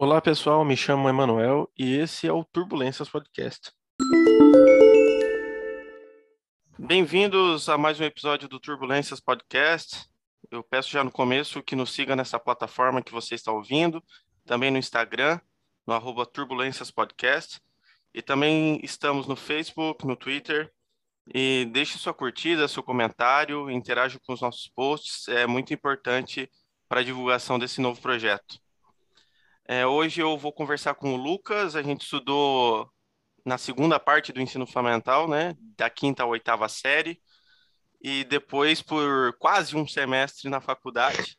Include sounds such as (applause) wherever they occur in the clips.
Olá pessoal, me chamo Emanuel e esse é o Turbulências Podcast. Bem-vindos a mais um episódio do Turbulências Podcast. Eu peço já no começo que nos siga nessa plataforma que você está ouvindo, também no Instagram, no arroba Turbulências Podcast, e também estamos no Facebook, no Twitter. E deixe sua curtida, seu comentário, interaja com os nossos posts, é muito importante para a divulgação desse novo projeto. É, hoje eu vou conversar com o Lucas. A gente estudou na segunda parte do ensino fundamental, né? Da quinta à oitava série. E depois por quase um semestre na faculdade.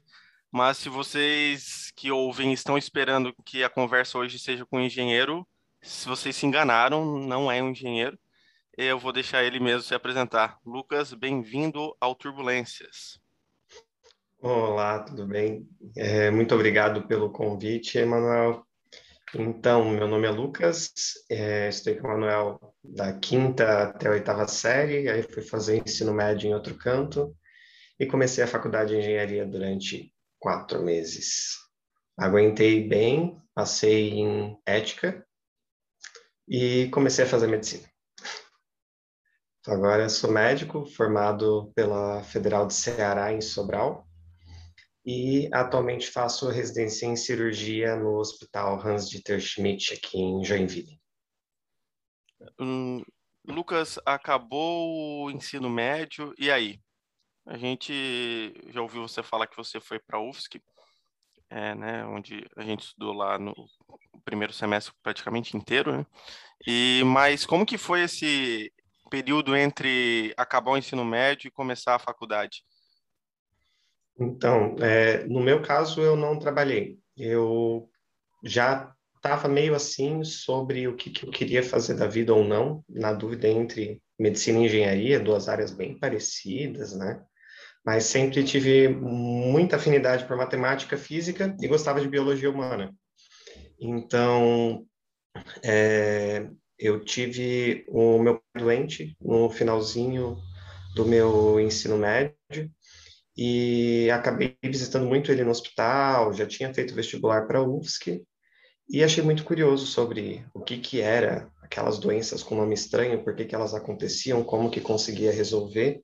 Mas se vocês que ouvem estão esperando que a conversa hoje seja com um engenheiro, se vocês se enganaram, não é um engenheiro. Eu vou deixar ele mesmo se apresentar. Lucas, bem-vindo ao Turbulências. Olá, tudo bem? É, muito obrigado pelo convite, Emanuel. Então, meu nome é Lucas, é, estou com o Emanuel da quinta até a oitava série, aí fui fazer ensino médio em outro canto e comecei a faculdade de engenharia durante quatro meses. Aguentei bem, passei em ética e comecei a fazer medicina. Agora sou médico, formado pela Federal de Ceará, em Sobral, e atualmente faço residência em cirurgia no Hospital Hans-Dieter Schmidt, aqui em Joinville. Hum, Lucas, acabou o ensino médio, e aí? A gente já ouviu você falar que você foi para a UFSC, é, né, onde a gente estudou lá no primeiro semestre praticamente inteiro, né? E, mas como que foi esse período entre acabar o ensino médio e começar a faculdade? Então, é, no meu caso, eu não trabalhei. Eu já estava meio assim sobre o que, que, eu queria fazer da vida ou não, na dúvida entre medicina e engenharia, duas áreas bem parecidas, né? Mas sempre tive muita afinidade por matemática, física e gostava de biologia humana. Então, é, eu tive o meu doente no finalzinho do meu ensino médio e acabei visitando muito ele no hospital, já tinha feito vestibular para UFSC e achei muito curioso sobre o que que era aquelas doenças com nome estranho, por que que elas aconteciam, como que conseguia resolver.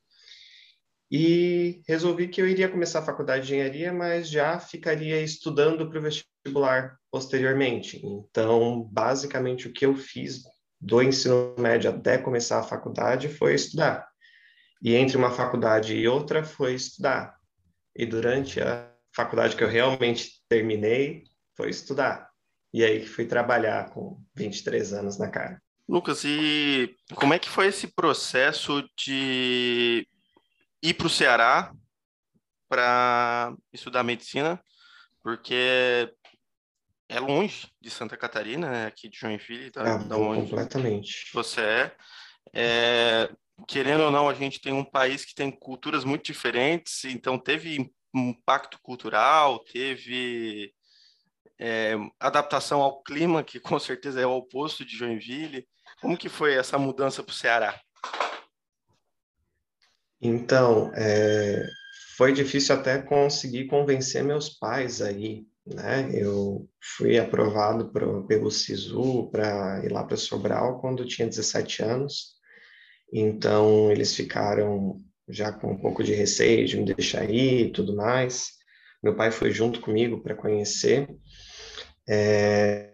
E resolvi que eu iria começar a faculdade de engenharia, mas já ficaria estudando para o vestibular posteriormente. Então, basicamente o que eu fiz do ensino médio até começar a faculdade foi estudar. E entre uma faculdade e outra foi estudar. E durante a faculdade que eu realmente terminei, foi estudar. E aí que fui trabalhar com 23 anos na cara. Lucas, e como é que foi esse processo de ir para o Ceará para estudar medicina? Porque é longe de Santa Catarina, né? aqui de Joinville, tá? É, da onde completamente. Você é. é querendo ou não, a gente tem um país que tem culturas muito diferentes, então teve impacto cultural, teve é, adaptação ao clima, que com certeza é o oposto de Joinville. Como que foi essa mudança para o Ceará? Então, é, foi difícil até conseguir convencer meus pais aí, né? Eu fui aprovado pro, pelo SISU para ir lá para Sobral quando eu tinha 17 anos. Então, eles ficaram já com um pouco de receio de me deixar ir e tudo mais. Meu pai foi junto comigo para conhecer. É...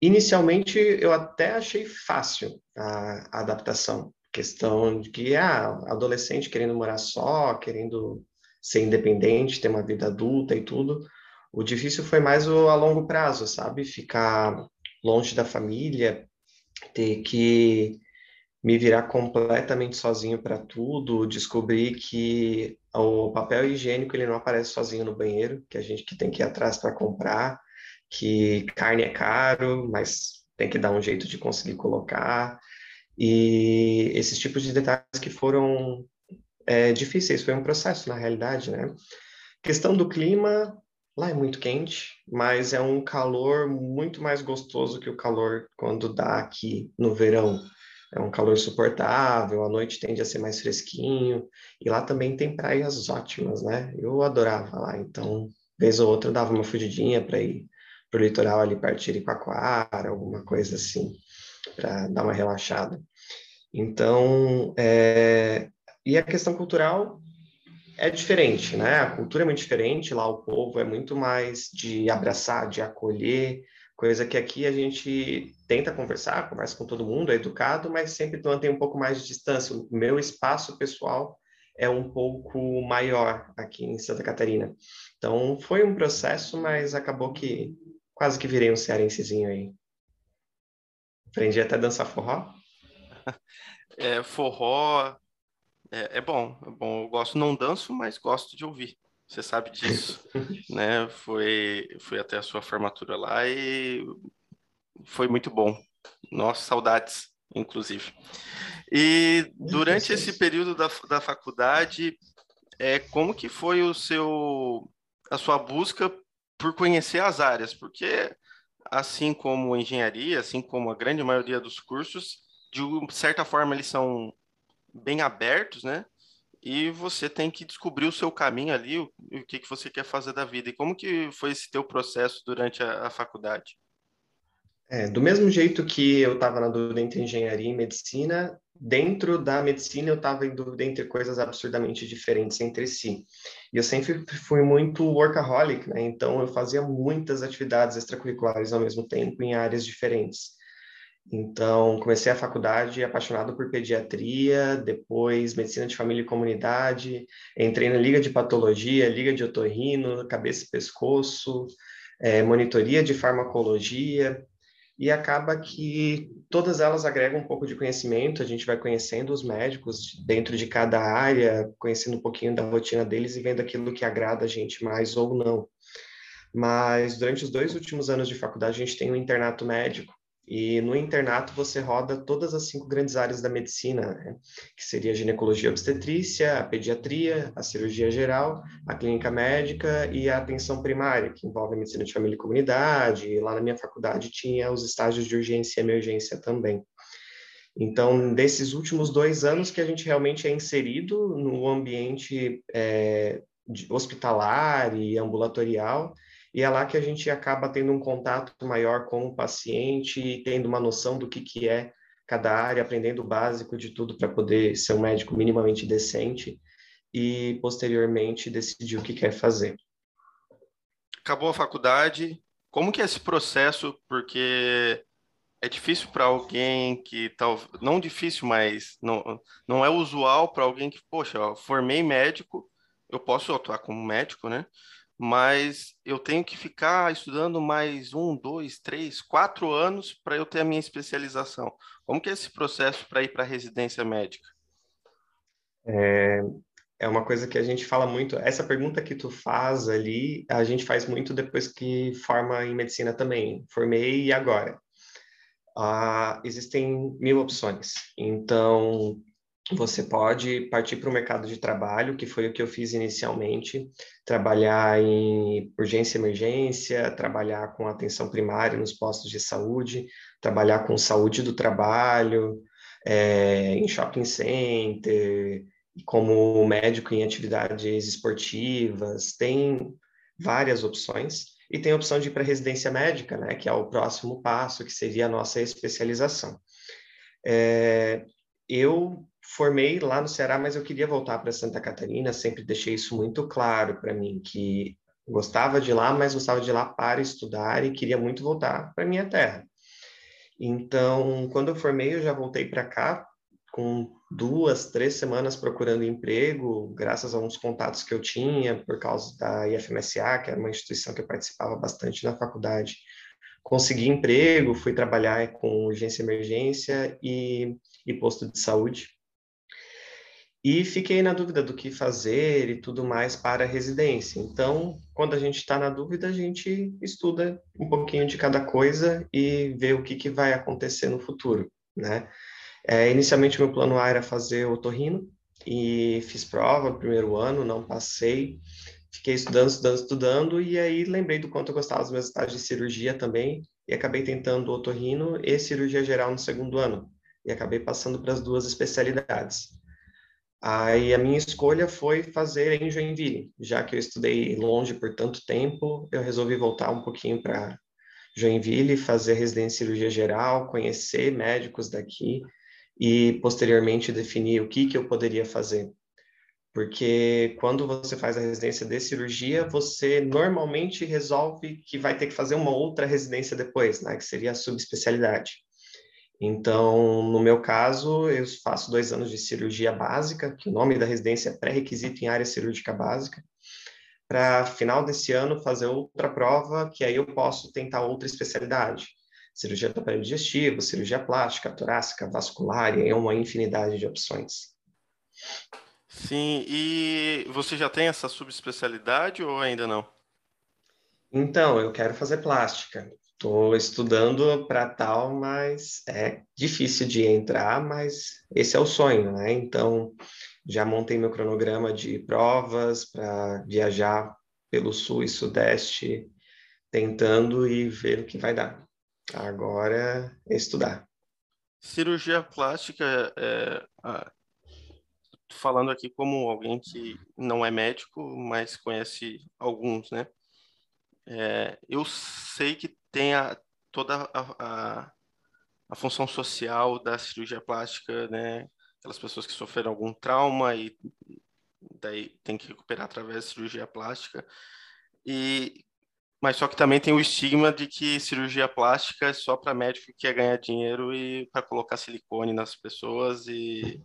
Inicialmente, eu até achei fácil a, a adaptação. Questão de que, ah, adolescente querendo morar só, querendo ser independente, ter uma vida adulta e tudo. O difícil foi mais o a longo prazo, sabe? Ficar longe da família, ter que me virar completamente sozinho para tudo, descobrir que o papel higiênico ele não aparece sozinho no banheiro, que a gente que tem que ir atrás para comprar, que carne é caro, mas tem que dar um jeito de conseguir colocar, e esses tipos de detalhes que foram é, difíceis, foi um processo na realidade, né? Questão do clima, lá é muito quente, mas é um calor muito mais gostoso que o calor quando dá aqui no verão é um calor suportável, a noite tende a ser mais fresquinho, e lá também tem praias ótimas, né? Eu adorava lá, então, vez ou outra, eu dava uma fugidinha para ir para o litoral ali perto de Jericoacoara, alguma coisa assim, para dar uma relaxada. Então, é... e a questão cultural é diferente, né? A cultura é muito diferente, lá o povo é muito mais de abraçar, de acolher, coisa que aqui a gente tenta conversar, conversa com todo mundo, é educado, mas sempre mantém um pouco mais de distância. O meu espaço pessoal é um pouco maior aqui em Santa Catarina. Então, foi um processo, mas acabou que quase que virei um cearensezinho aí. Aprendi até a dançar forró. (laughs) É, forró é, é, bom, é bom. Eu gosto, não danço, mas gosto de ouvir. Você sabe disso, (laughs) né? Foi, foi até a sua formatura lá e foi muito bom. Nossa, saudades, inclusive. E durante esse período da, da faculdade, é, como que foi o seu, a sua busca por conhecer as áreas? Porque assim como engenharia, assim como a grande maioria dos cursos, de certa forma eles são bem abertos, né? E você tem que descobrir o seu caminho ali, o, o que, que você quer fazer da vida. E como que foi esse teu processo durante a, a faculdade? É, do mesmo jeito que eu estava na dúvida entre engenharia e medicina, dentro da medicina eu estava em dúvida entre coisas absurdamente diferentes entre si. E eu sempre fui muito workaholic, né? Então eu fazia muitas atividades extracurriculares ao mesmo tempo em áreas diferentes. Então, comecei a faculdade apaixonado por pediatria, depois medicina de família e comunidade, entrei na liga de patologia, liga de otorrino, cabeça e pescoço, é, monitoria de farmacologia, e acaba que todas elas agregam um pouco de conhecimento, a gente vai conhecendo os médicos dentro de cada área, conhecendo um pouquinho da rotina deles e vendo aquilo que agrada a gente mais ou não. Mas durante os dois últimos anos de faculdade, a gente tem um internato médico, e no internato você roda todas as cinco grandes áreas da medicina, né? que seria a ginecologia obstetrícia, a pediatria, a cirurgia geral, a clínica médica e a atenção primária, que envolve a medicina de família e comunidade. E lá na minha faculdade tinha os estágios de urgência e emergência também. Então, desses últimos dois anos que a gente realmente é inserido no ambiente é, hospitalar e ambulatorial, e é lá que a gente acaba tendo um contato maior com o paciente, tendo uma noção do que, que é cada área, aprendendo o básico de tudo para poder ser um médico minimamente decente e, posteriormente, decidir o que quer fazer. Acabou a faculdade, como que é esse processo? Porque é difícil para alguém que tal, não difícil, mas não, não é usual para alguém que, poxa, eu formei médico, eu posso atuar como médico, né? Mas eu tenho que ficar estudando mais um, dois, três, quatro anos para eu ter a minha especialização. Como que é esse processo para ir para a residência médica? É, é uma coisa que a gente fala muito. Essa pergunta que tu faz ali, a gente faz muito depois que forma em medicina também. Formei e agora? Ah, existem mil opções. Então, você pode partir para o mercado de trabalho, que foi o que eu fiz inicialmente, trabalhar em urgência e emergência, trabalhar com atenção primária nos postos de saúde, trabalhar com saúde do trabalho, é, em shopping center, como médico em atividades esportivas, tem várias opções. E tem a opção de ir para residência médica, né, que é o próximo passo, que seria a nossa especialização. É, eu formei lá no Ceará, mas eu queria voltar para Santa Catarina, sempre deixei isso muito claro para mim, que gostava de lá, mas gostava de lá para estudar e queria muito voltar para minha terra. Então, quando eu formei, eu já voltei para cá com duas, três semanas procurando emprego, graças a uns contatos que eu tinha por causa da IFMSA, que era uma instituição que eu participava bastante na faculdade. Consegui emprego, fui trabalhar com urgência e emergência e, e posto de saúde. E fiquei na dúvida do que fazer e tudo mais para a residência. Então, quando a gente está na dúvida, a gente estuda um pouquinho de cada coisa e vê o que, que vai acontecer no futuro, né? É, inicialmente, meu plano A era fazer otorrino e fiz prova no primeiro ano, não passei. Fiquei estudando, estudando, estudando e aí lembrei do quanto eu gostava dos meus estágios de cirurgia também e acabei tentando otorrino e cirurgia geral no segundo ano e acabei passando para as duas especialidades. Aí a minha escolha foi fazer em Joinville, já que eu estudei longe por tanto tempo, eu resolvi voltar um pouquinho para Joinville, fazer residência em cirurgia geral, conhecer médicos daqui e posteriormente definir o que que eu poderia fazer. Porque quando você faz a residência de cirurgia, você normalmente resolve que vai ter que fazer uma outra residência depois, né, que seria a subespecialidade. Então, no meu caso, eu faço dois anos de cirurgia básica, que o nome da residência é pré-requisito em área cirúrgica básica, para final desse ano fazer outra prova, que aí eu posso tentar outra especialidade. Cirurgia do aparelho digestivo, cirurgia plástica, torácica, vascular, e é uma infinidade de opções. Sim, e você já tem essa subespecialidade ou ainda não? Então, eu quero fazer plástica. Estou estudando para tal, mas é difícil de entrar, mas esse é o sonho, né? Então, já montei meu cronograma de provas para viajar pelo sul e sudeste, tentando e ver o que vai dar. Agora é estudar. Cirurgia plástica, é, falando aqui como alguém que não é médico, mas conhece alguns, né? É, eu sei que tem a, toda a, a, a, função social da cirurgia plástica, né? Aquelas pessoas que sofreram algum trauma e daí tem que recuperar através da cirurgia plástica. E mas só que também tem o estigma de que cirurgia plástica é só para médico que quer ganhar dinheiro e para colocar silicone nas pessoas e,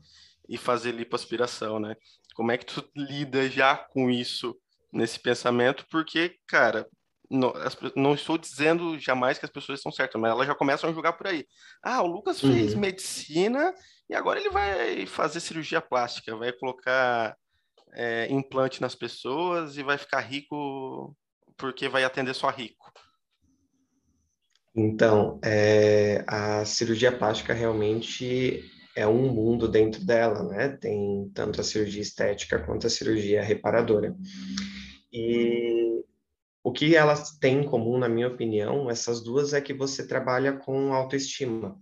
e fazer lipoaspiração, né? Como é que tu lida já com isso nesse pensamento? Porque, cara, não, não, estou dizendo jamais que as pessoas estão certas, mas elas já começam a julgar por aí. Ah, o Lucas fez uhum. medicina e agora ele vai fazer cirurgia plástica, vai colocar é, implante nas pessoas e vai ficar rico porque vai atender só rico. Então, é, a cirurgia plástica realmente é um mundo dentro dela, né? Tem tanto a cirurgia estética quanto a cirurgia reparadora. E o que elas têm em comum, na minha opinião, essas duas é que você trabalha com autoestima.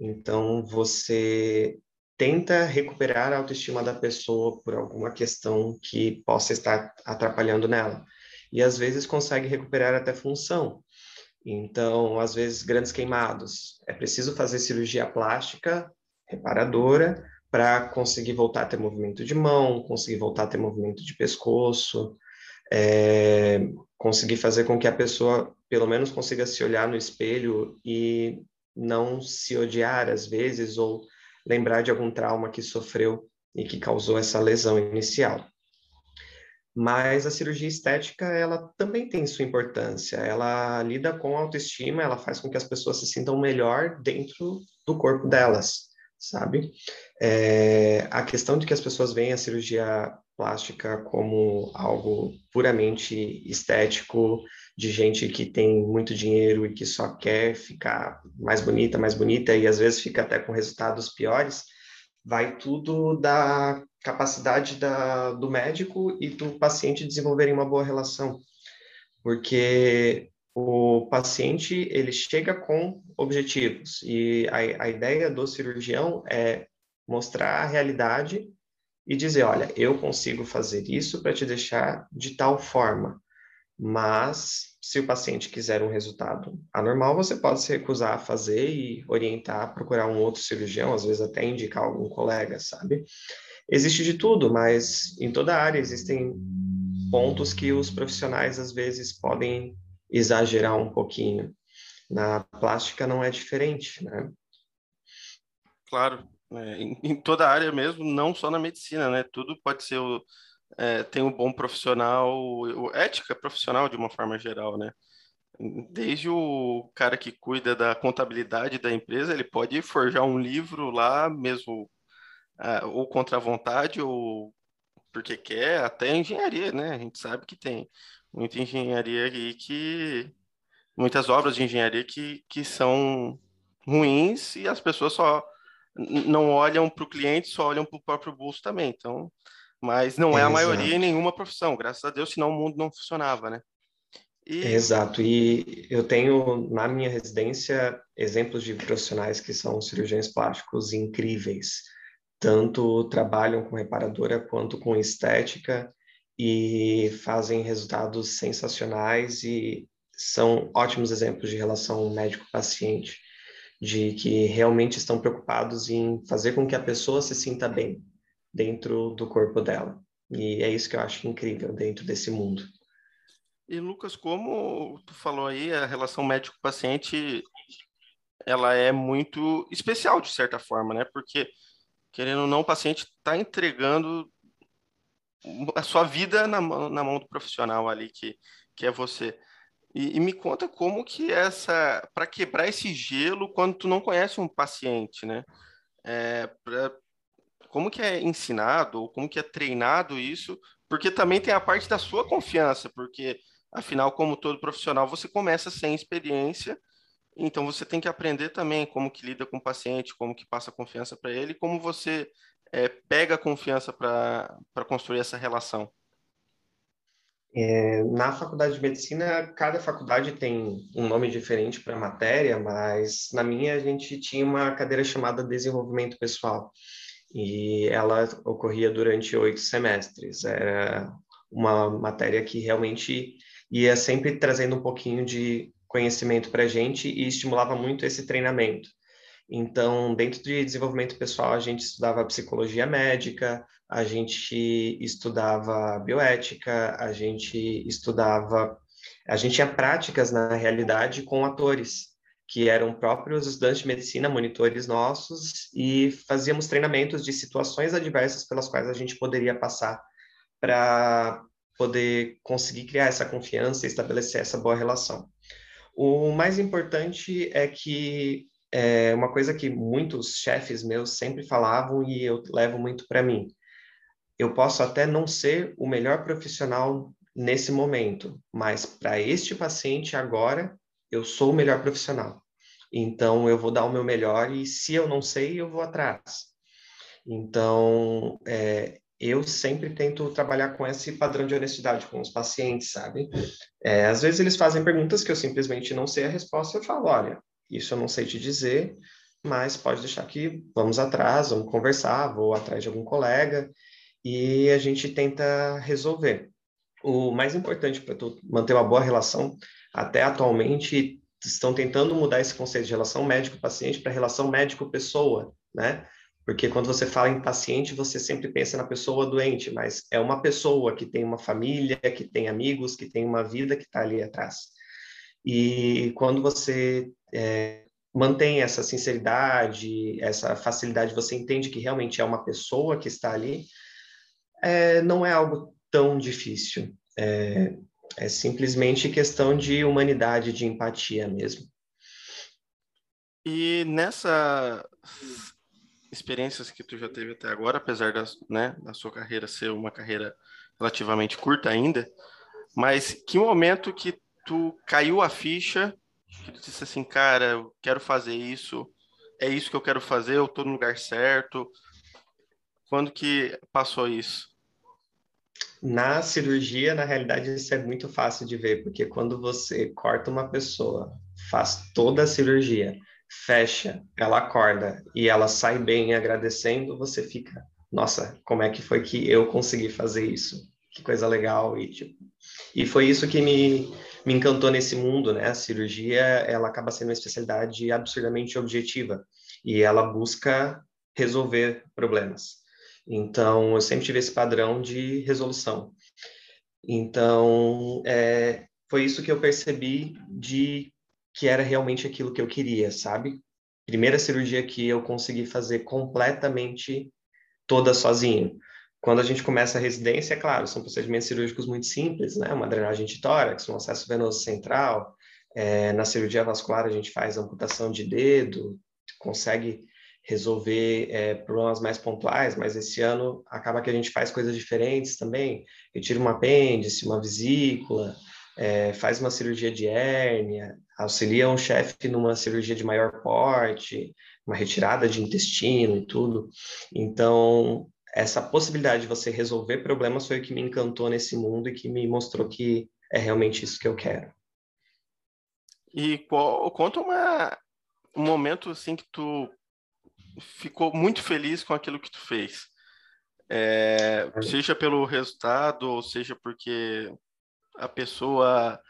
Então, você tenta recuperar a autoestima da pessoa por alguma questão que possa estar atrapalhando nela. E às vezes consegue recuperar até função. Então, às vezes, grandes queimados. É preciso fazer cirurgia plástica reparadora para conseguir voltar a ter movimento de mão, conseguir voltar a ter movimento de pescoço, é, conseguir fazer com que a pessoa pelo menos consiga se olhar no espelho e não se odiar às vezes ou lembrar de algum trauma que sofreu e que causou essa lesão inicial. Mas a cirurgia estética, ela também tem sua importância. Ela lida com a autoestima, ela faz com que as pessoas se sintam melhor dentro do corpo delas, sabe? É, a questão de que as pessoas veem a cirurgia plástica como algo puramente estético, de gente que tem muito dinheiro e que só quer ficar mais bonita, mais bonita, e às vezes fica até com resultados piores, vai tudo da capacidade da, do médico e do paciente desenvolverem uma boa relação. Porque o paciente ele chega com objetivos e a, a ideia do cirurgião é mostrar a realidade e dizer, olha, eu consigo fazer isso para te deixar de tal forma, mas se o paciente quiser um resultado anormal, você pode se recusar a fazer e orientar, procurar um outro cirurgião, às vezes até indicar algum colega, sabe? Existe de tudo, mas em toda área existem pontos que os profissionais às vezes podem exagerar um pouquinho. Na plástica não é diferente, né? Claro, é, em, (laughs) em, toda área mesmo, não só na medicina, né? Tudo pode ser o, é, tem um bom profissional, ética profissional de uma forma geral, né? Desde o cara que cuida da contabilidade da empresa, ele pode forjar um livro lá mesmo, é, ou contra a vontade, ou porque quer, até engenharia, né? A gente sabe que tem muita engenharia aí que. muitas obras de engenharia que, que são ruins e as pessoas só não olham para o cliente, só olham para o próprio bolso também. Então, mas não é a maioria em nenhuma profissão, graças a Deus, senão o mundo não funcionava, né? E... Exato, e eu tenho na minha residência exemplos de profissionais que são cirurgiões plásticos incríveis, tanto trabalham com reparadora quanto com estética e fazem resultados sensacionais e são ótimos exemplos de relação médico-paciente, de que realmente estão preocupados em fazer com que a pessoa se sinta bem dentro do corpo dela. E é isso que eu acho incrível dentro desse mundo. E Lucas, como tu falou aí, a relação médico-paciente ela é muito especial de certa forma, né? Porque querendo ou não, o paciente está entregando a sua vida na, na mão do profissional ali que, que é você. E, e me conta como que essa, para quebrar esse gelo quando tu não conhece um paciente, né? É, pra, como que é ensinado ou como que é treinado isso? Porque também tem a parte da sua confiança, porque afinal, como todo profissional, você começa sem experiência, então você tem que aprender também como que lida com o paciente, como que passa confiança para ele, como você é, pega confiança para construir essa relação. É, na faculdade de medicina, cada faculdade tem um nome diferente para a matéria, mas na minha a gente tinha uma cadeira chamada desenvolvimento pessoal e ela ocorria durante oito semestres. Era uma matéria que realmente ia sempre trazendo um pouquinho de conhecimento para a gente e estimulava muito esse treinamento. Então, dentro de desenvolvimento pessoal, a gente estudava psicologia médica, a gente estudava bioética, a gente estudava. A gente tinha práticas, na realidade, com atores, que eram próprios estudantes de medicina, monitores nossos, e fazíamos treinamentos de situações adversas pelas quais a gente poderia passar para poder conseguir criar essa confiança e estabelecer essa boa relação. O mais importante é que é uma coisa que muitos chefes meus sempre falavam e eu levo muito para mim. Eu posso até não ser o melhor profissional nesse momento, mas para este paciente agora, eu sou o melhor profissional. Então, eu vou dar o meu melhor e se eu não sei, eu vou atrás. Então, é, eu sempre tento trabalhar com esse padrão de honestidade com os pacientes, sabe? É, às vezes eles fazem perguntas que eu simplesmente não sei a resposta, eu falo, olha, isso eu não sei te dizer, mas pode deixar que vamos atrás, vamos conversar, vou atrás de algum colega e a gente tenta resolver. O mais importante para manter uma boa relação, até atualmente estão tentando mudar esse conceito de relação médico-paciente para relação médico-pessoa, né? Porque quando você fala em paciente, você sempre pensa na pessoa doente, mas é uma pessoa que tem uma família, que tem amigos, que tem uma vida que está ali atrás. E quando você é, mantém essa sinceridade, essa facilidade, você entende que realmente é uma pessoa que está ali, é, não é algo tão difícil. É, é simplesmente questão de humanidade, de empatia mesmo. E nessas experiências que tu já teve até agora, apesar da, né, da sua carreira ser uma carreira relativamente curta ainda, mas que momento que tu caiu a ficha, que tu disse assim, cara, eu quero fazer isso, é isso que eu quero fazer, eu tô no lugar certo. Quando que passou isso? Na cirurgia, na realidade, isso é muito fácil de ver, porque quando você corta uma pessoa, faz toda a cirurgia, fecha, ela acorda e ela sai bem agradecendo, você fica, nossa, como é que foi que eu consegui fazer isso? Que coisa legal e tipo, e foi isso que me, me encantou nesse mundo, né? A cirurgia, ela acaba sendo uma especialidade absurdamente objetiva e ela busca resolver problemas. Então, eu sempre tive esse padrão de resolução. Então, é, foi isso que eu percebi de que era realmente aquilo que eu queria, sabe? Primeira cirurgia que eu consegui fazer completamente toda sozinho. Quando a gente começa a residência, é claro, são procedimentos cirúrgicos muito simples, né? Uma drenagem de tórax, um acesso venoso central. É, na cirurgia vascular, a gente faz amputação de dedo, consegue resolver é, problemas mais pontuais, mas esse ano acaba que a gente faz coisas diferentes também. Retira um apêndice, uma vesícula, é, faz uma cirurgia de hérnia, auxilia um chefe numa cirurgia de maior porte, uma retirada de intestino e tudo. Então, essa possibilidade de você resolver problemas foi o que me encantou nesse mundo e que me mostrou que é realmente isso que eu quero. E qual, conta uma, um momento assim que tu ficou muito feliz com aquilo que tu fez. É, seja pelo resultado, ou seja porque a pessoa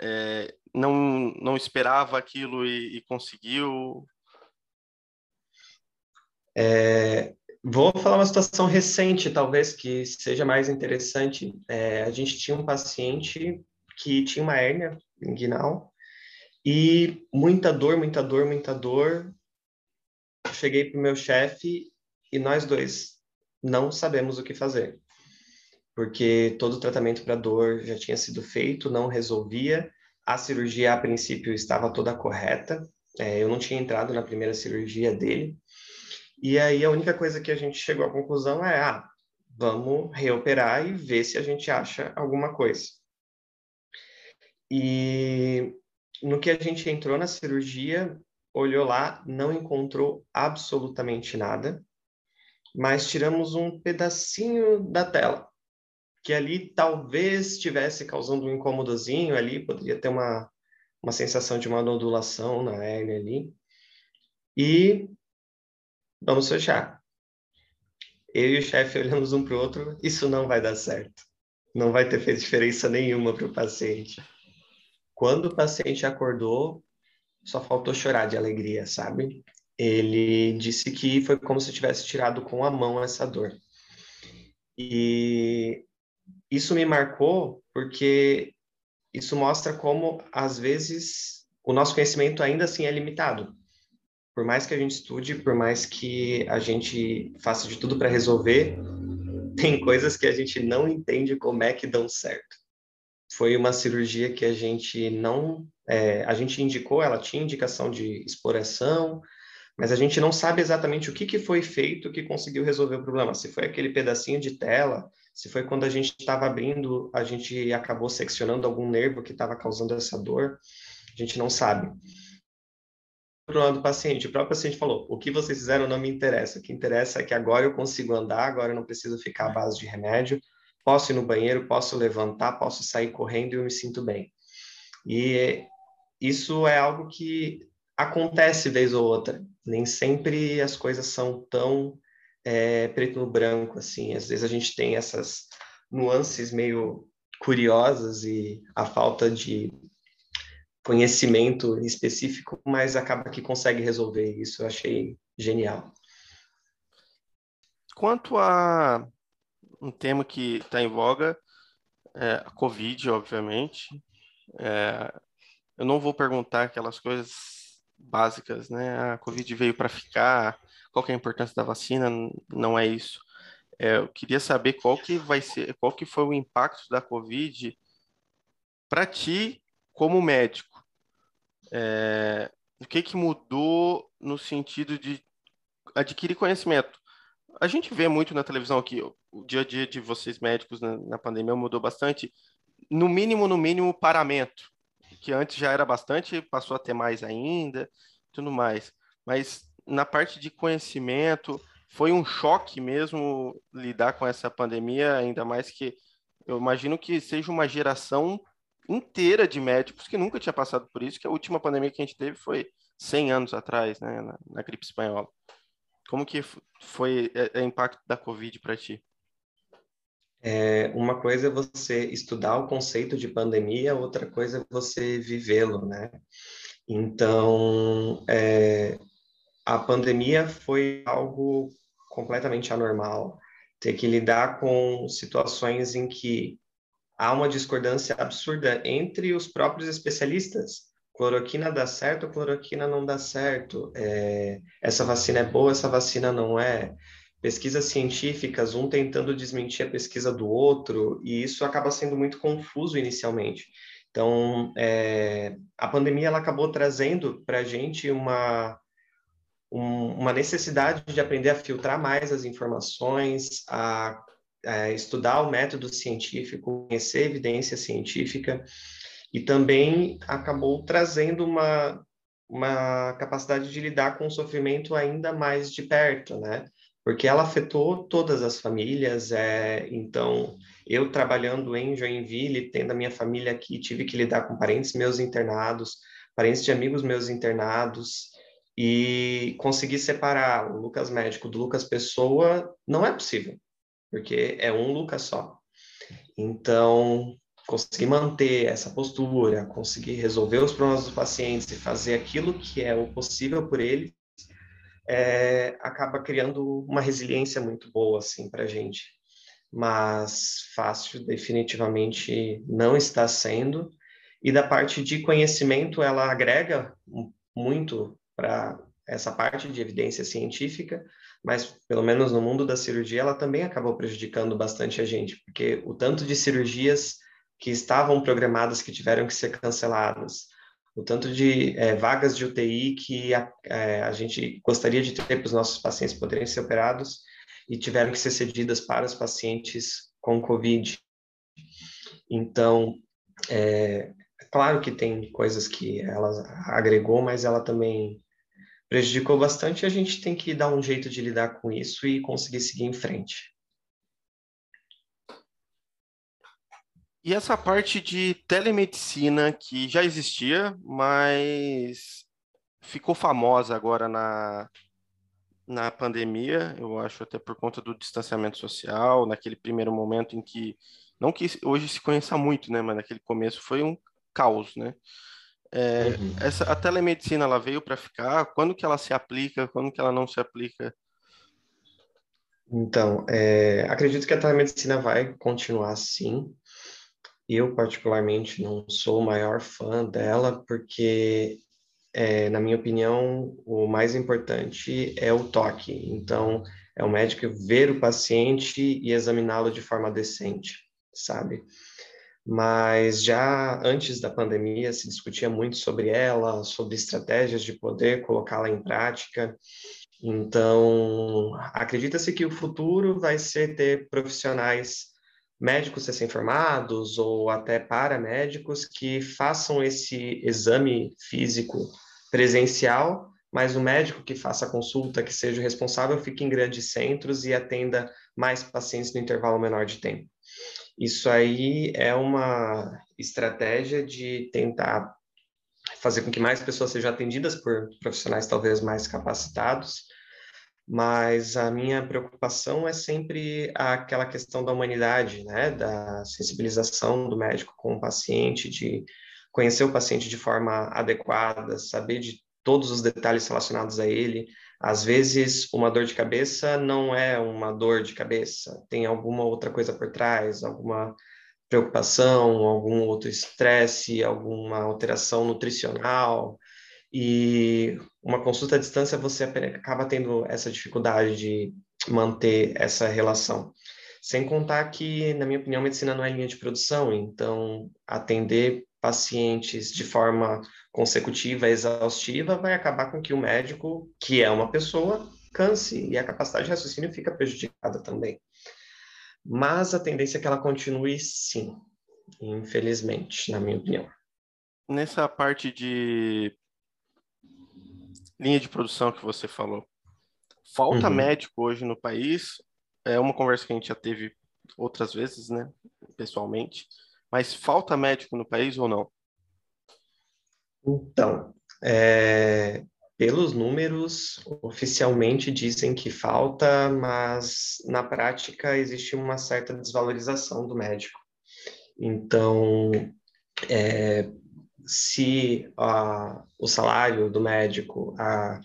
é, não, não esperava aquilo e, e conseguiu? É, vou falar uma situação recente, talvez, que seja mais interessante. É, a gente tinha um paciente que tinha uma hérnia inguinal e muita dor, muita dor, muita dor. Cheguei para o meu chefe e nós dois não sabemos o que fazer, porque todo o tratamento para dor já tinha sido feito, não resolvia. A cirurgia, a princípio, estava toda correta. É, eu não tinha entrado na primeira cirurgia dele. E aí a única coisa que a gente chegou à conclusão é, ah, vamos reoperar e ver se a gente acha alguma coisa. E no que a gente entrou na cirurgia, olhou lá, não encontrou absolutamente nada, mas tiramos um pedacinho da tela, que ali talvez estivesse causando um incômodozinho ali, poderia ter uma, uma sensação de uma nodulação na hérnia ali. E vamos fechar. Eu e o chefe olhamos um para o outro, isso não vai dar certo. Não vai ter feito diferença nenhuma para o paciente. Quando o paciente acordou, só faltou chorar de alegria, sabe? Ele disse que foi como se tivesse tirado com a mão essa dor. E isso me marcou porque isso mostra como, às vezes, o nosso conhecimento ainda assim é limitado por mais que a gente estude, por mais que a gente faça de tudo para resolver, tem coisas que a gente não entende como é que dão certo. Foi uma cirurgia que a gente não, é, a gente indicou, ela tinha indicação de exploração, mas a gente não sabe exatamente o que, que foi feito que conseguiu resolver o problema. Se foi aquele pedacinho de tela, se foi quando a gente estava abrindo, a gente acabou seccionando algum nervo que estava causando essa dor, a gente não sabe problema do paciente. O próprio paciente falou: o que vocês fizeram não me interessa. O que interessa é que agora eu consigo andar, agora eu não preciso ficar à base de remédio. Posso ir no banheiro, posso levantar, posso sair correndo e eu me sinto bem. E isso é algo que acontece vez ou outra. Nem sempre as coisas são tão é, preto no branco assim. Às vezes a gente tem essas nuances meio curiosas e a falta de conhecimento específico, mas acaba que consegue resolver isso. Eu achei genial. Quanto a um tema que está em voga, é a Covid, obviamente. É, eu não vou perguntar aquelas coisas básicas, né? A Covid veio para ficar, qual é a importância da vacina? Não é isso. É, eu queria saber qual que vai ser, qual que foi o impacto da Covid para ti como médico é, o que, que mudou no sentido de adquirir conhecimento? A gente vê muito na televisão que o dia a dia de vocês médicos na, na pandemia mudou bastante. No mínimo, no mínimo, paramento, que antes já era bastante, passou a ter mais ainda, tudo mais. Mas na parte de conhecimento, foi um choque mesmo lidar com essa pandemia, ainda mais que eu imagino que seja uma geração inteira de médicos que nunca tinha passado por isso, que a última pandemia que a gente teve foi 100 anos atrás, né, na, na gripe espanhola. Como que foi o impacto da Covid para ti? É, uma coisa é você estudar o conceito de pandemia, outra coisa é você vivê-lo, né? Então, é, a pandemia foi algo completamente anormal. Ter que lidar com situações em que há uma discordância absurda entre os próprios especialistas. Cloroquina dá certo, cloroquina não dá certo. É, essa vacina é boa, essa vacina não é. Pesquisas científicas, um tentando desmentir a pesquisa do outro, e isso acaba sendo muito confuso inicialmente. Então, é, a pandemia ela acabou trazendo para a gente uma, um, uma necessidade de aprender a filtrar mais as informações, a é, estudar o método científico, conhecer evidência científica, e também acabou trazendo uma, uma capacidade de lidar com o sofrimento ainda mais de perto, né? Porque ela afetou todas as famílias, é, então eu trabalhando em Joinville, tendo a minha família aqui, tive que lidar com parentes meus internados, parentes de amigos meus internados, e conseguir separar o Lucas médico do Lucas pessoa não é possível porque é um Lucas só. Então, conseguir manter essa postura, conseguir resolver os problemas dos pacientes e fazer aquilo que é o possível por eles, é, acaba criando uma resiliência muito boa assim para a gente. Mas fácil definitivamente não está sendo. E da parte de conhecimento, ela agrega muito para essa parte de evidência científica, mas pelo menos no mundo da cirurgia ela também acabou prejudicando bastante a gente, porque o tanto de cirurgias que estavam programadas que tiveram que ser canceladas, o tanto de é, vagas de UTI que a, é, a gente gostaria de ter para os nossos pacientes poderem ser operados e tiveram que ser cedidas para os pacientes com Covid. Então, é, claro que tem coisas que ela agregou, mas ela também prejudicou bastante e a gente tem que dar um jeito de lidar com isso e conseguir seguir em frente. E essa parte de telemedicina que já existia, mas ficou famosa agora na, na pandemia, eu acho até por conta do distanciamento social, naquele primeiro momento em que, não que hoje se conheça muito, né, mas naquele começo foi um caos, né? É, uhum. essa, a telemedicina, ela veio para ficar? Quando que ela se aplica? Quando que ela não se aplica? Então, é, acredito que a telemedicina vai continuar sim. Eu, particularmente, não sou o maior fã dela, porque, é, na minha opinião, o mais importante é o toque. Então, é o médico ver o paciente e examiná-lo de forma decente, sabe? Mas já antes da pandemia se discutia muito sobre ela, sobre estratégias de poder colocá-la em prática. Então, acredita-se que o futuro vai ser ter profissionais médicos recém-formados ou até paramédicos que façam esse exame físico presencial, mas o médico que faça a consulta, que seja o responsável, fique em grandes centros e atenda mais pacientes no intervalo menor de tempo. Isso aí é uma estratégia de tentar fazer com que mais pessoas sejam atendidas por profissionais talvez mais capacitados, mas a minha preocupação é sempre aquela questão da humanidade, né, da sensibilização do médico com o paciente, de conhecer o paciente de forma adequada, saber de todos os detalhes relacionados a ele. Às vezes, uma dor de cabeça não é uma dor de cabeça, tem alguma outra coisa por trás, alguma preocupação, algum outro estresse, alguma alteração nutricional, e uma consulta à distância você acaba tendo essa dificuldade de manter essa relação. Sem contar que, na minha opinião, medicina não é linha de produção, então atender pacientes de forma consecutiva, exaustiva, vai acabar com que o médico, que é uma pessoa, canse e a capacidade de raciocínio fica prejudicada também. Mas a tendência é que ela continue sim, infelizmente, na minha opinião. Nessa parte de linha de produção que você falou. Falta uhum. médico hoje no país. É uma conversa que a gente já teve outras vezes, né? Pessoalmente. Mas falta médico no país ou não? Então, é, pelos números, oficialmente dizem que falta, mas na prática existe uma certa desvalorização do médico. Então, é, se o salário do médico, a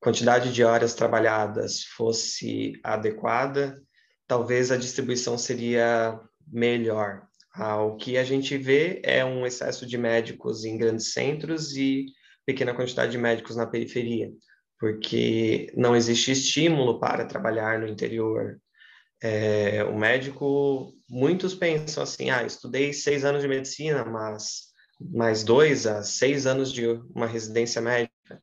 quantidade de horas trabalhadas fosse adequada, talvez a distribuição seria melhor. Uh, o que a gente vê é um excesso de médicos em grandes centros e pequena quantidade de médicos na periferia, porque não existe estímulo para trabalhar no interior. É, o médico, muitos pensam assim, ah, estudei seis anos de medicina, mas mais dois a seis anos de uma residência médica.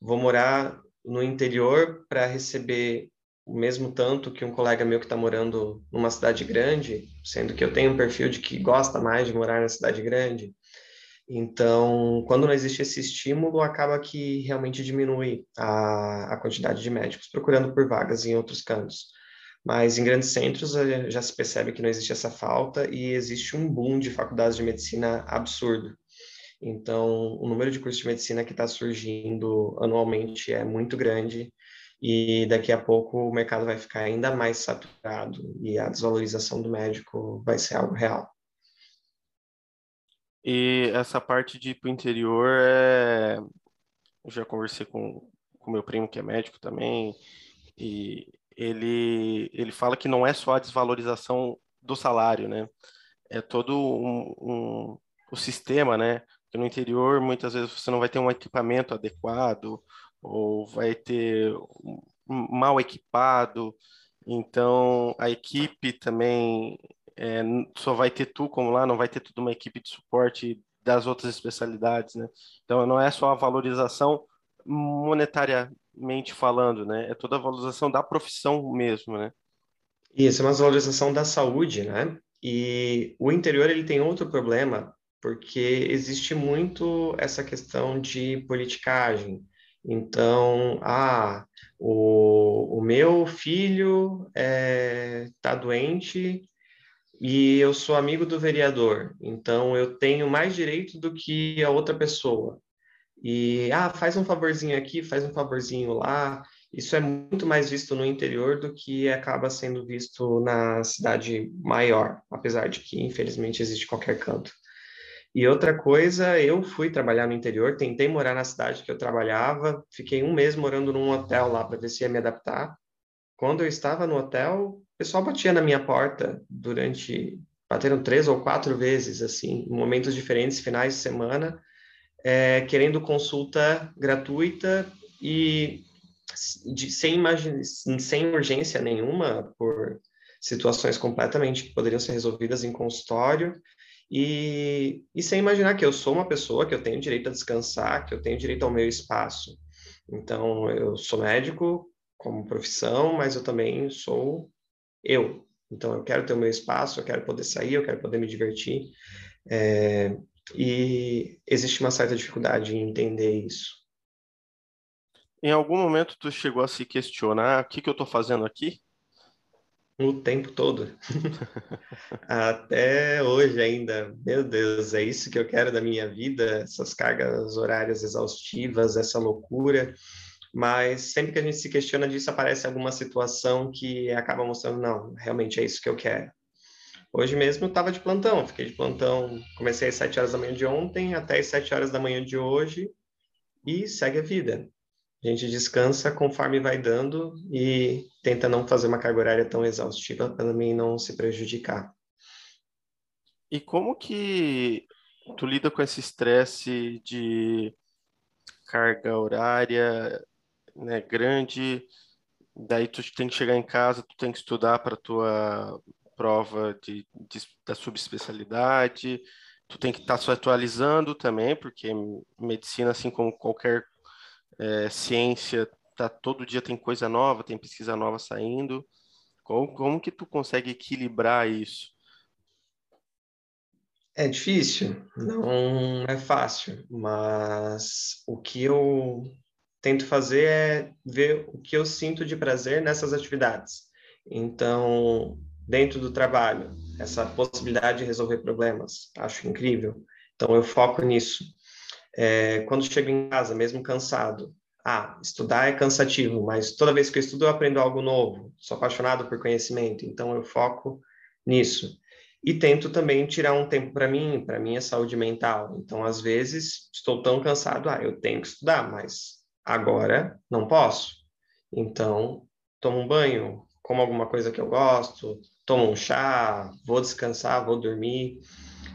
Vou morar no interior para receber o mesmo tanto que um colega meu que está morando numa cidade grande, sendo que eu tenho um perfil de que gosta mais de morar na cidade grande. Então, quando não existe esse estímulo, acaba que realmente diminui a, a quantidade de médicos procurando por vagas em outros cantos. Mas em grandes centros eh, já se percebe que não existe essa falta e existe um boom de faculdades de medicina absurdo. Então, o número de cursos de medicina que está surgindo anualmente é muito grande e daqui a pouco o mercado vai ficar ainda mais saturado e a desvalorização do médico vai ser algo real. E essa parte de ir para o interior é. Eu já conversei com o meu primo, que é médico também, e ele, ele fala que não é só a desvalorização do salário, né? É todo um, um, o sistema, né? Porque no interior, muitas vezes, você não vai ter um equipamento adequado, ou vai ter mal equipado, então a equipe também é, só vai ter tu como lá, não vai ter toda uma equipe de suporte das outras especialidades, né? Então não é só a valorização monetariamente falando, né? É toda a valorização da profissão mesmo, né? Isso, é uma valorização da saúde, né? E o interior ele tem outro problema, porque existe muito essa questão de politicagem. Então, ah, o, o meu filho está é, tá doente e eu sou amigo do vereador, então eu tenho mais direito do que a outra pessoa. E, ah, faz um favorzinho aqui, faz um favorzinho lá. Isso é muito mais visto no interior do que acaba sendo visto na cidade maior, apesar de que, infelizmente, existe qualquer canto. E outra coisa, eu fui trabalhar no interior, tentei morar na cidade que eu trabalhava, fiquei um mês morando num hotel lá para ver se ia me adaptar. Quando eu estava no hotel, o pessoal batia na minha porta durante. bateram três ou quatro vezes, assim, em momentos diferentes, finais de semana, é, querendo consulta gratuita e de, sem, sem urgência nenhuma, por situações completamente que poderiam ser resolvidas em consultório. E, e sem imaginar que eu sou uma pessoa que eu tenho direito a descansar, que eu tenho direito ao meu espaço. Então, eu sou médico, como profissão, mas eu também sou eu. Então, eu quero ter o meu espaço, eu quero poder sair, eu quero poder me divertir. É, e existe uma certa dificuldade em entender isso. Em algum momento tu chegou a se questionar o que, que eu estou fazendo aqui? O tempo todo. (laughs) Até hoje ainda. Meu Deus, é isso que eu quero da minha vida? Essas cargas horárias exaustivas, essa loucura mas sempre que a gente se questiona disso, aparece alguma situação que acaba mostrando, não, realmente é isso que eu quero. Hoje mesmo eu estava de plantão, fiquei de plantão, comecei às 7 horas da manhã de ontem até às 7 horas da manhã de hoje e segue a vida. A gente descansa conforme vai dando e tenta não fazer uma carga horária tão exaustiva para mim não se prejudicar. E como que tu lida com esse estresse de carga horária né, grande, daí tu tem que chegar em casa, tu tem que estudar para tua prova de, de, da subespecialidade, tu tem que estar tá se atualizando também, porque medicina, assim como qualquer é, ciência, tá, todo dia tem coisa nova, tem pesquisa nova saindo. Como, como que tu consegue equilibrar isso? É difícil, não é fácil, mas o que eu tento fazer é ver o que eu sinto de prazer nessas atividades. Então, dentro do trabalho, essa possibilidade de resolver problemas, acho incrível. Então, eu foco nisso. É, quando chego em casa, mesmo cansado, ah, estudar é cansativo, mas toda vez que eu estudo eu aprendo algo novo. Sou apaixonado por conhecimento, então eu foco nisso. E tento também tirar um tempo para mim, para minha saúde mental. Então, às vezes, estou tão cansado, ah, eu tenho que estudar, mas Agora não posso. Então, tomo um banho, como alguma coisa que eu gosto, tomo um chá, vou descansar, vou dormir.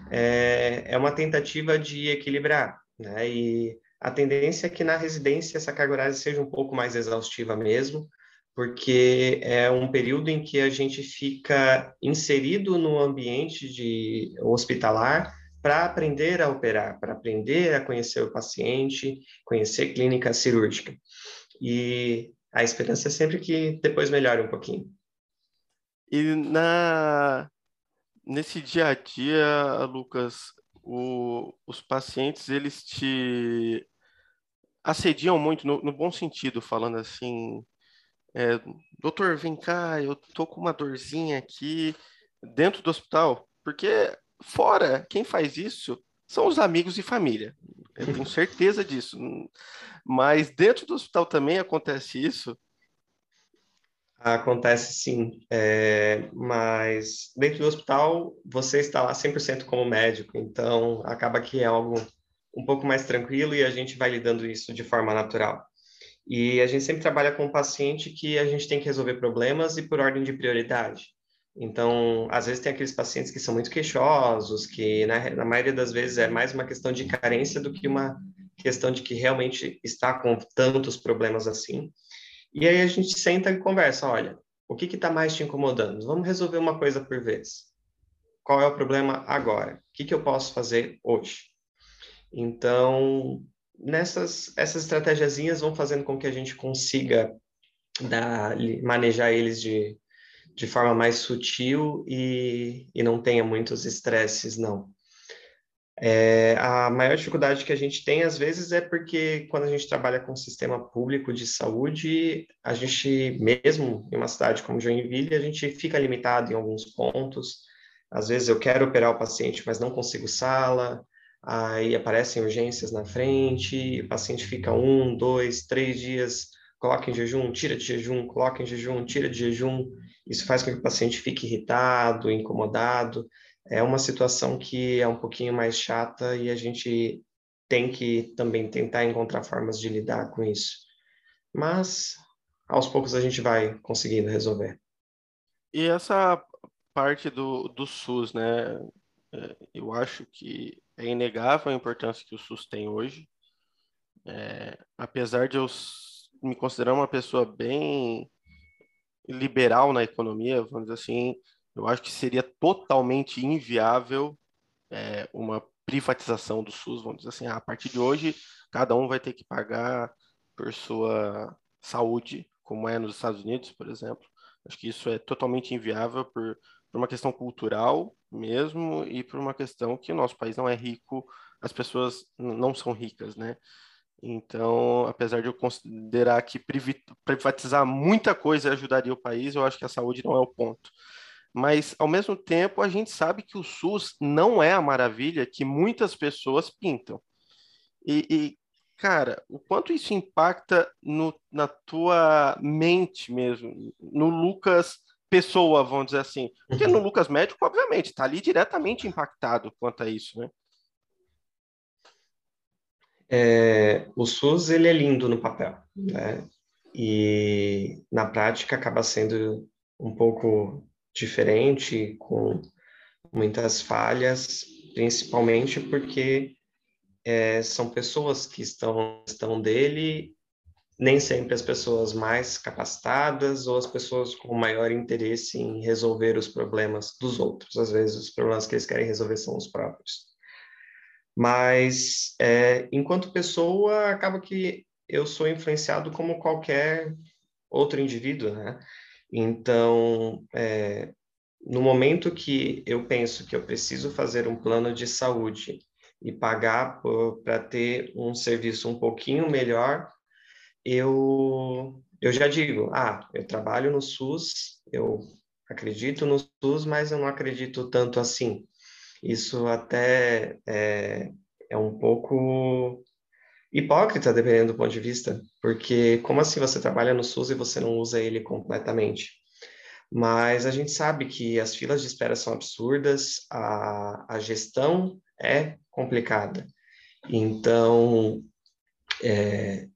É, é uma tentativa de equilibrar, né? E a tendência é que na residência essa carga horária seja um pouco mais exaustiva mesmo, porque é um período em que a gente fica inserido no ambiente de hospitalar para aprender a operar, para aprender a conhecer o paciente, conhecer clínica cirúrgica. E a esperança é sempre que depois melhore um pouquinho. E na nesse dia a dia, Lucas, o, os pacientes eles te assediam muito no, no bom sentido, falando assim, é, doutor, vem cá, eu tô com uma dorzinha aqui dentro do hospital, porque Fora, quem faz isso são os amigos e família. Eu tenho certeza disso. Mas dentro do hospital também acontece isso. acontece sim, é, mas dentro do hospital você está lá 100% como médico, então acaba que é algo um pouco mais tranquilo e a gente vai lidando isso de forma natural. E a gente sempre trabalha com um paciente que a gente tem que resolver problemas e por ordem de prioridade. Então, às vezes tem aqueles pacientes que são muito queixosos, que na, na maioria das vezes é mais uma questão de carência do que uma questão de que realmente está com tantos problemas assim. E aí a gente senta e conversa, olha, o que está mais te incomodando? Vamos resolver uma coisa por vez. Qual é o problema agora? O que, que eu posso fazer hoje? Então, nessas essas estratégiazinhas vão fazendo com que a gente consiga dar, manejar eles de, de forma mais sutil e, e não tenha muitos estresses, não. É, a maior dificuldade que a gente tem, às vezes, é porque quando a gente trabalha com o sistema público de saúde, a gente, mesmo em uma cidade como Joinville, a gente fica limitado em alguns pontos. Às vezes eu quero operar o paciente, mas não consigo sala, aí aparecem urgências na frente, o paciente fica um, dois, três dias, coloca em jejum, tira de jejum, coloca em jejum, tira de jejum. Isso faz com que o paciente fique irritado, incomodado. É uma situação que é um pouquinho mais chata e a gente tem que também tentar encontrar formas de lidar com isso. Mas aos poucos a gente vai conseguindo resolver. E essa parte do, do SUS, né? É, eu acho que é inegável a importância que o SUS tem hoje. É, apesar de eu me considerar uma pessoa bem liberal na economia, vamos dizer assim, eu acho que seria totalmente inviável é, uma privatização do SUS, vamos dizer assim, ah, a partir de hoje cada um vai ter que pagar por sua saúde, como é nos Estados Unidos, por exemplo. Acho que isso é totalmente inviável por, por uma questão cultural mesmo e por uma questão que o nosso país não é rico, as pessoas não são ricas, né? Então, apesar de eu considerar que privatizar muita coisa ajudaria o país, eu acho que a saúde não é o ponto. Mas, ao mesmo tempo, a gente sabe que o SUS não é a maravilha que muitas pessoas pintam. E, e cara, o quanto isso impacta no, na tua mente mesmo, no Lucas pessoa, vamos dizer assim. Porque no Lucas médico, obviamente, está ali diretamente impactado quanto a isso, né? É, o SUS ele é lindo no papel, né? E na prática acaba sendo um pouco diferente, com muitas falhas, principalmente porque é, são pessoas que estão, estão dele, nem sempre as pessoas mais capacitadas ou as pessoas com maior interesse em resolver os problemas dos outros. Às vezes, os problemas que eles querem resolver são os próprios. Mas, é, enquanto pessoa, acaba que eu sou influenciado como qualquer outro indivíduo, né? Então, é, no momento que eu penso que eu preciso fazer um plano de saúde e pagar para ter um serviço um pouquinho melhor, eu, eu já digo, ah, eu trabalho no SUS, eu acredito no SUS, mas eu não acredito tanto assim. Isso até é, é um pouco hipócrita, dependendo do ponto de vista, porque como assim você trabalha no SUS e você não usa ele completamente? Mas a gente sabe que as filas de espera são absurdas, a, a gestão é complicada. Então, é,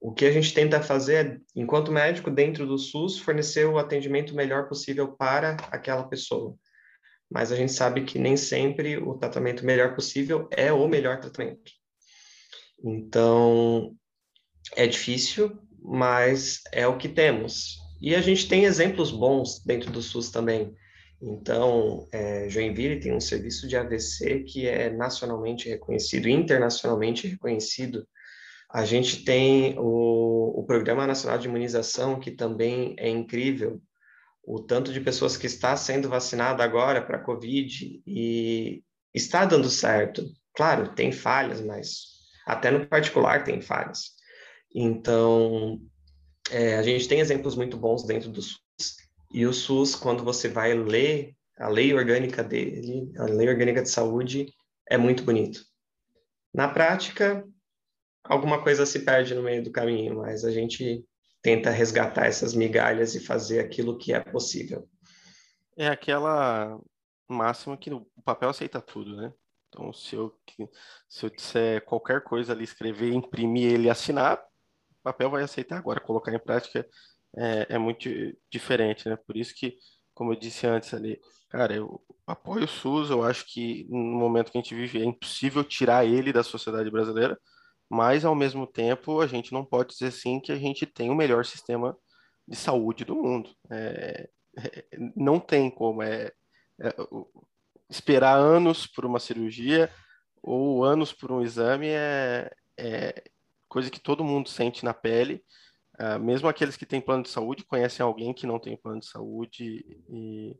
o que a gente tenta fazer é, enquanto médico, dentro do SUS, fornecer o atendimento melhor possível para aquela pessoa mas a gente sabe que nem sempre o tratamento melhor possível é o melhor tratamento. Então, é difícil, mas é o que temos. E a gente tem exemplos bons dentro do SUS também. Então, é, Joinville tem um serviço de AVC que é nacionalmente reconhecido, internacionalmente reconhecido. A gente tem o, o Programa Nacional de Imunização, que também é incrível o tanto de pessoas que está sendo vacinada agora para a Covid e está dando certo. Claro, tem falhas, mas até no particular tem falhas. Então, é, a gente tem exemplos muito bons dentro do SUS, e o SUS, quando você vai ler a lei orgânica dele, a lei orgânica de saúde, é muito bonito. Na prática, alguma coisa se perde no meio do caminho, mas a gente tenta resgatar essas migalhas e fazer aquilo que é possível. É aquela máxima que o papel aceita tudo, né? Então, se eu, se eu disser qualquer coisa ali, escrever, imprimir ele assinar, o papel vai aceitar. Agora, colocar em prática é, é muito diferente, né? Por isso que, como eu disse antes ali, cara, eu apoio o SUS, eu acho que no momento que a gente vive é impossível tirar ele da sociedade brasileira, mas ao mesmo tempo a gente não pode dizer sim que a gente tem o melhor sistema de saúde do mundo. É, é, não tem como, é, é, esperar anos por uma cirurgia ou anos por um exame é, é coisa que todo mundo sente na pele. Uh, mesmo aqueles que têm plano de saúde conhecem alguém que não tem plano de saúde e,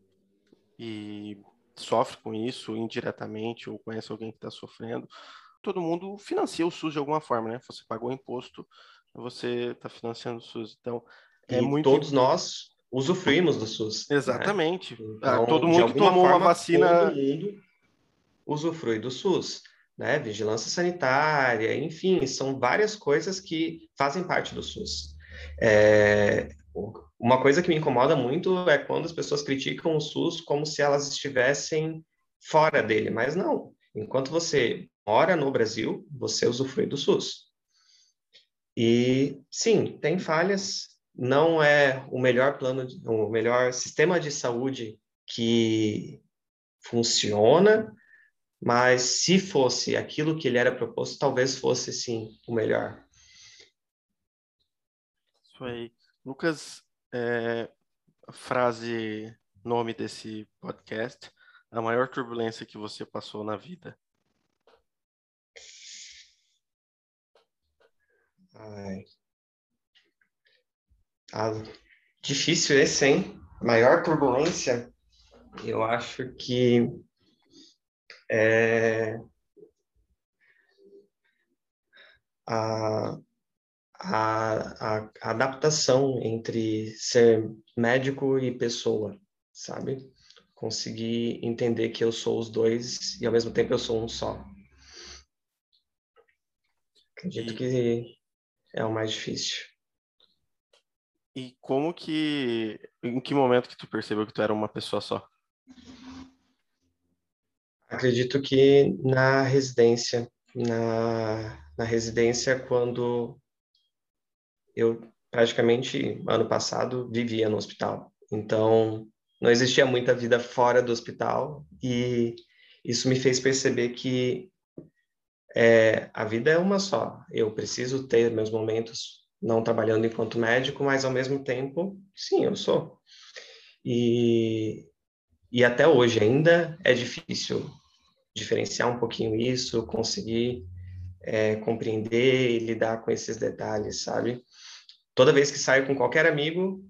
e sofre com isso indiretamente ou conhece alguém que está sofrendo. Todo mundo financia o SUS de alguma forma, né? Você pagou imposto, você está financiando o SUS. Então, é e muito... todos nós usufruímos do SUS. Né? Exatamente. Né? Então, todo mundo que tomou forma, uma vacina. Todo mundo usufrui do SUS. Né? Vigilância sanitária, enfim, são várias coisas que fazem parte do SUS. É, uma coisa que me incomoda muito é quando as pessoas criticam o SUS como se elas estivessem fora dele, mas não. Enquanto você mora no Brasil, você usufrui do SUS. E sim, tem falhas, não é o melhor plano, o melhor sistema de saúde que funciona, mas se fosse aquilo que ele era proposto, talvez fosse sim o melhor. Isso aí. Lucas, é, frase, nome desse podcast, a maior turbulência que você passou na vida. Ai, ah, difícil esse, hein? Maior turbulência, eu acho que é a, a, a, adaptação entre ser médico e pessoa, sabe? Conseguir entender que eu sou os dois e ao mesmo tempo eu sou um só. Acredito e... que é o mais difícil. E como que. Em que momento que tu percebeu que tu era uma pessoa só? Acredito que na residência. Na, na residência, quando eu praticamente, ano passado, vivia no hospital. Então, não existia muita vida fora do hospital e isso me fez perceber que é, a vida é uma só. Eu preciso ter meus momentos não trabalhando enquanto médico, mas ao mesmo tempo, sim, eu sou. E, e até hoje ainda é difícil diferenciar um pouquinho isso, conseguir é, compreender e lidar com esses detalhes, sabe? Toda vez que saio com qualquer amigo,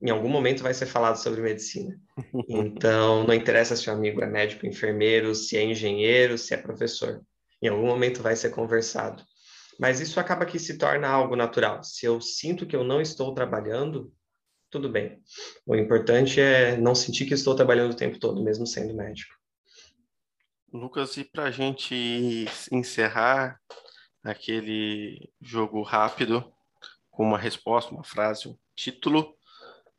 em algum momento vai ser falado sobre medicina. (laughs) Então, não interessa se o amigo é médico, enfermeiro, se é engenheiro, se é professor. Em algum momento vai ser conversado. Mas isso acaba que se torna algo natural. Se eu sinto que eu não estou trabalhando, tudo bem. O importante é não sentir que estou trabalhando o tempo todo, mesmo sendo médico. Lucas, e para a gente encerrar aquele jogo rápido, com uma resposta, uma frase, um título,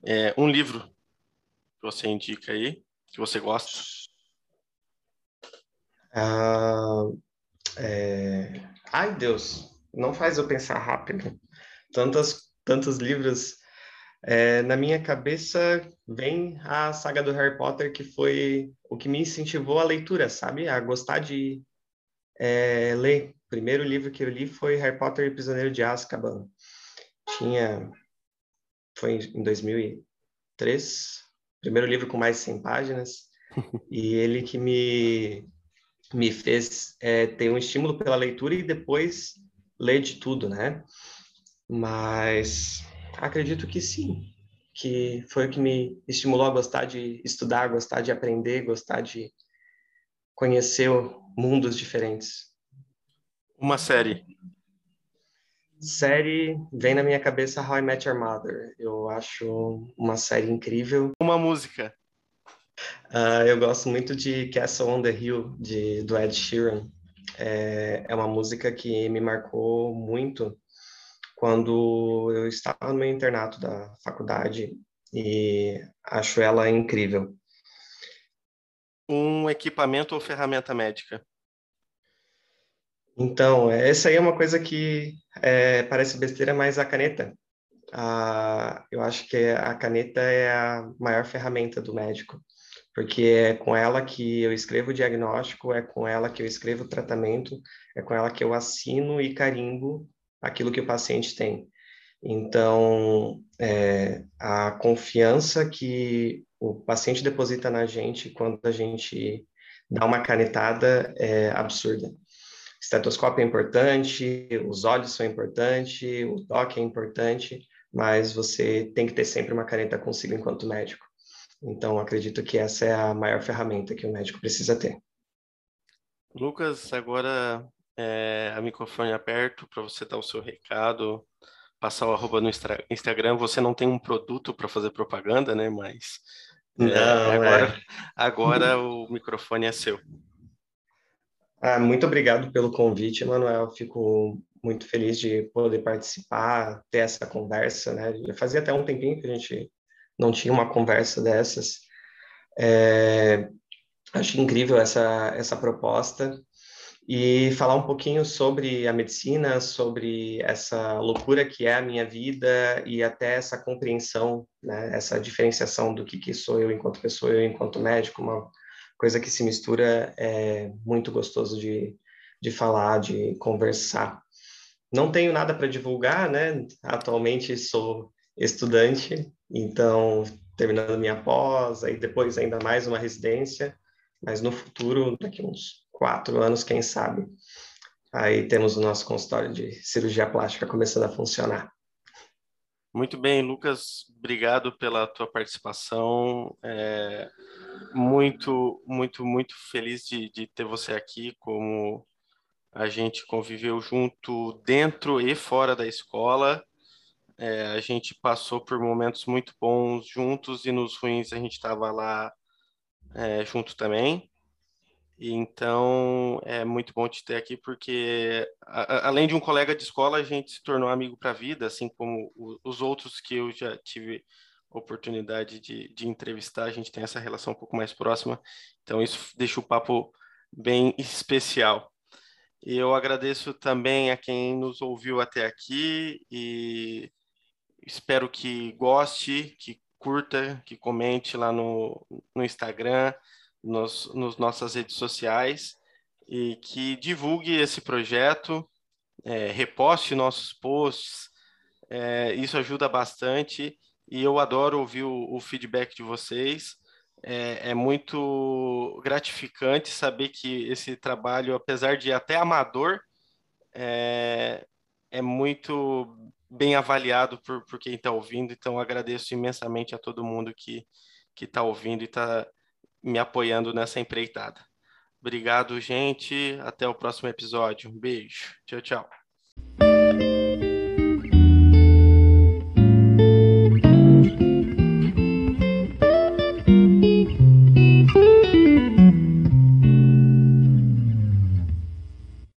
é, um livro que você indica aí, que você gosta? Ah, é... Ai, Deus, não faz eu pensar rápido. Tantos, tantos livros. É, na minha cabeça vem a saga do Harry Potter, que foi o que me incentivou a leitura, sabe? A gostar de é, ler. O primeiro livro que eu li foi Harry Potter e Prisioneiro de Azkaban. Tinha... Foi em 2003. Primeiro livro com mais de 100 páginas. (laughs) e ele que me me fez é, ter um estímulo pela leitura e depois ler de tudo, né? Mas acredito que sim, que foi o que me estimulou a gostar de estudar, gostar de aprender, gostar de conhecer mundos diferentes. Uma série. Série vem na minha cabeça How I Met Your Mother. Eu acho uma série incrível. Uma música. Uh, eu gosto muito de Castle on the Hill, de, do Ed Sheeran. É, é uma música que me marcou muito, quando eu estava no meu internato da faculdade e acho ela incrível. Um equipamento ou ferramenta médica? Então, essa aí é uma coisa que é, parece besteira, mas a caneta. A, eu acho que a caneta é a maior ferramenta do médico, porque é com ela que eu escrevo o diagnóstico, é com ela que eu escrevo o tratamento, é com ela que eu assino e carimbo aquilo que o paciente tem. Então, é, a confiança que o paciente deposita na gente quando a gente dá uma canetada é absurda estetoscópio é importante, os olhos são importantes, o toque é importante, mas você tem que ter sempre uma caneta consigo enquanto médico. Então, acredito que essa é a maior ferramenta que o médico precisa ter. Lucas, agora é, a microfone aberto para você dar o seu recado, passar o arroba no Instagram. Você não tem um produto para fazer propaganda, né? Mas é, não, agora, é. agora o microfone é seu. Ah, muito obrigado pelo convite, Manuel. Fico muito feliz de poder participar, ter essa conversa, né? Já fazia até um tempinho que a gente não tinha uma conversa dessas. É, acho incrível essa, essa proposta e falar um pouquinho sobre a medicina, sobre essa loucura que é a minha vida e até essa compreensão, né? essa diferenciação do que, que sou eu enquanto pessoa, eu enquanto médico, uma coisa que se mistura é muito gostoso de, de falar, de conversar. Não tenho nada para divulgar, né? Atualmente sou estudante, então terminando minha pós, aí depois ainda mais uma residência, mas no futuro, daqui uns quatro anos, quem sabe, aí temos o nosso consultório de cirurgia plástica começando a funcionar. Muito bem, Lucas, obrigado pela tua participação. É, muito, muito, muito feliz de, de ter você aqui, como a gente conviveu junto dentro e fora da escola. É, a gente passou por momentos muito bons juntos e nos ruins a gente estava lá é, junto também. Então é muito bom te ter aqui, porque a, além de um colega de escola, a gente se tornou amigo para a vida, assim como o, os outros que eu já tive oportunidade de, de entrevistar, a gente tem essa relação um pouco mais próxima, então isso deixa o papo bem especial. E eu agradeço também a quem nos ouviu até aqui e espero que goste, que curta, que comente lá no, no Instagram nos, nos nossas redes sociais e que divulgue esse projeto, é, reposte nossos posts, é, isso ajuda bastante e eu adoro ouvir o, o feedback de vocês. É, é, muito gratificante saber que esse trabalho, apesar de até amador, é, é muito bem avaliado por, por quem está ouvindo. Então, agradeço imensamente a todo mundo que está ouvindo e está me apoiando nessa empreitada. Obrigado, gente. Até o próximo episódio. Um beijo. Tchau, tchau.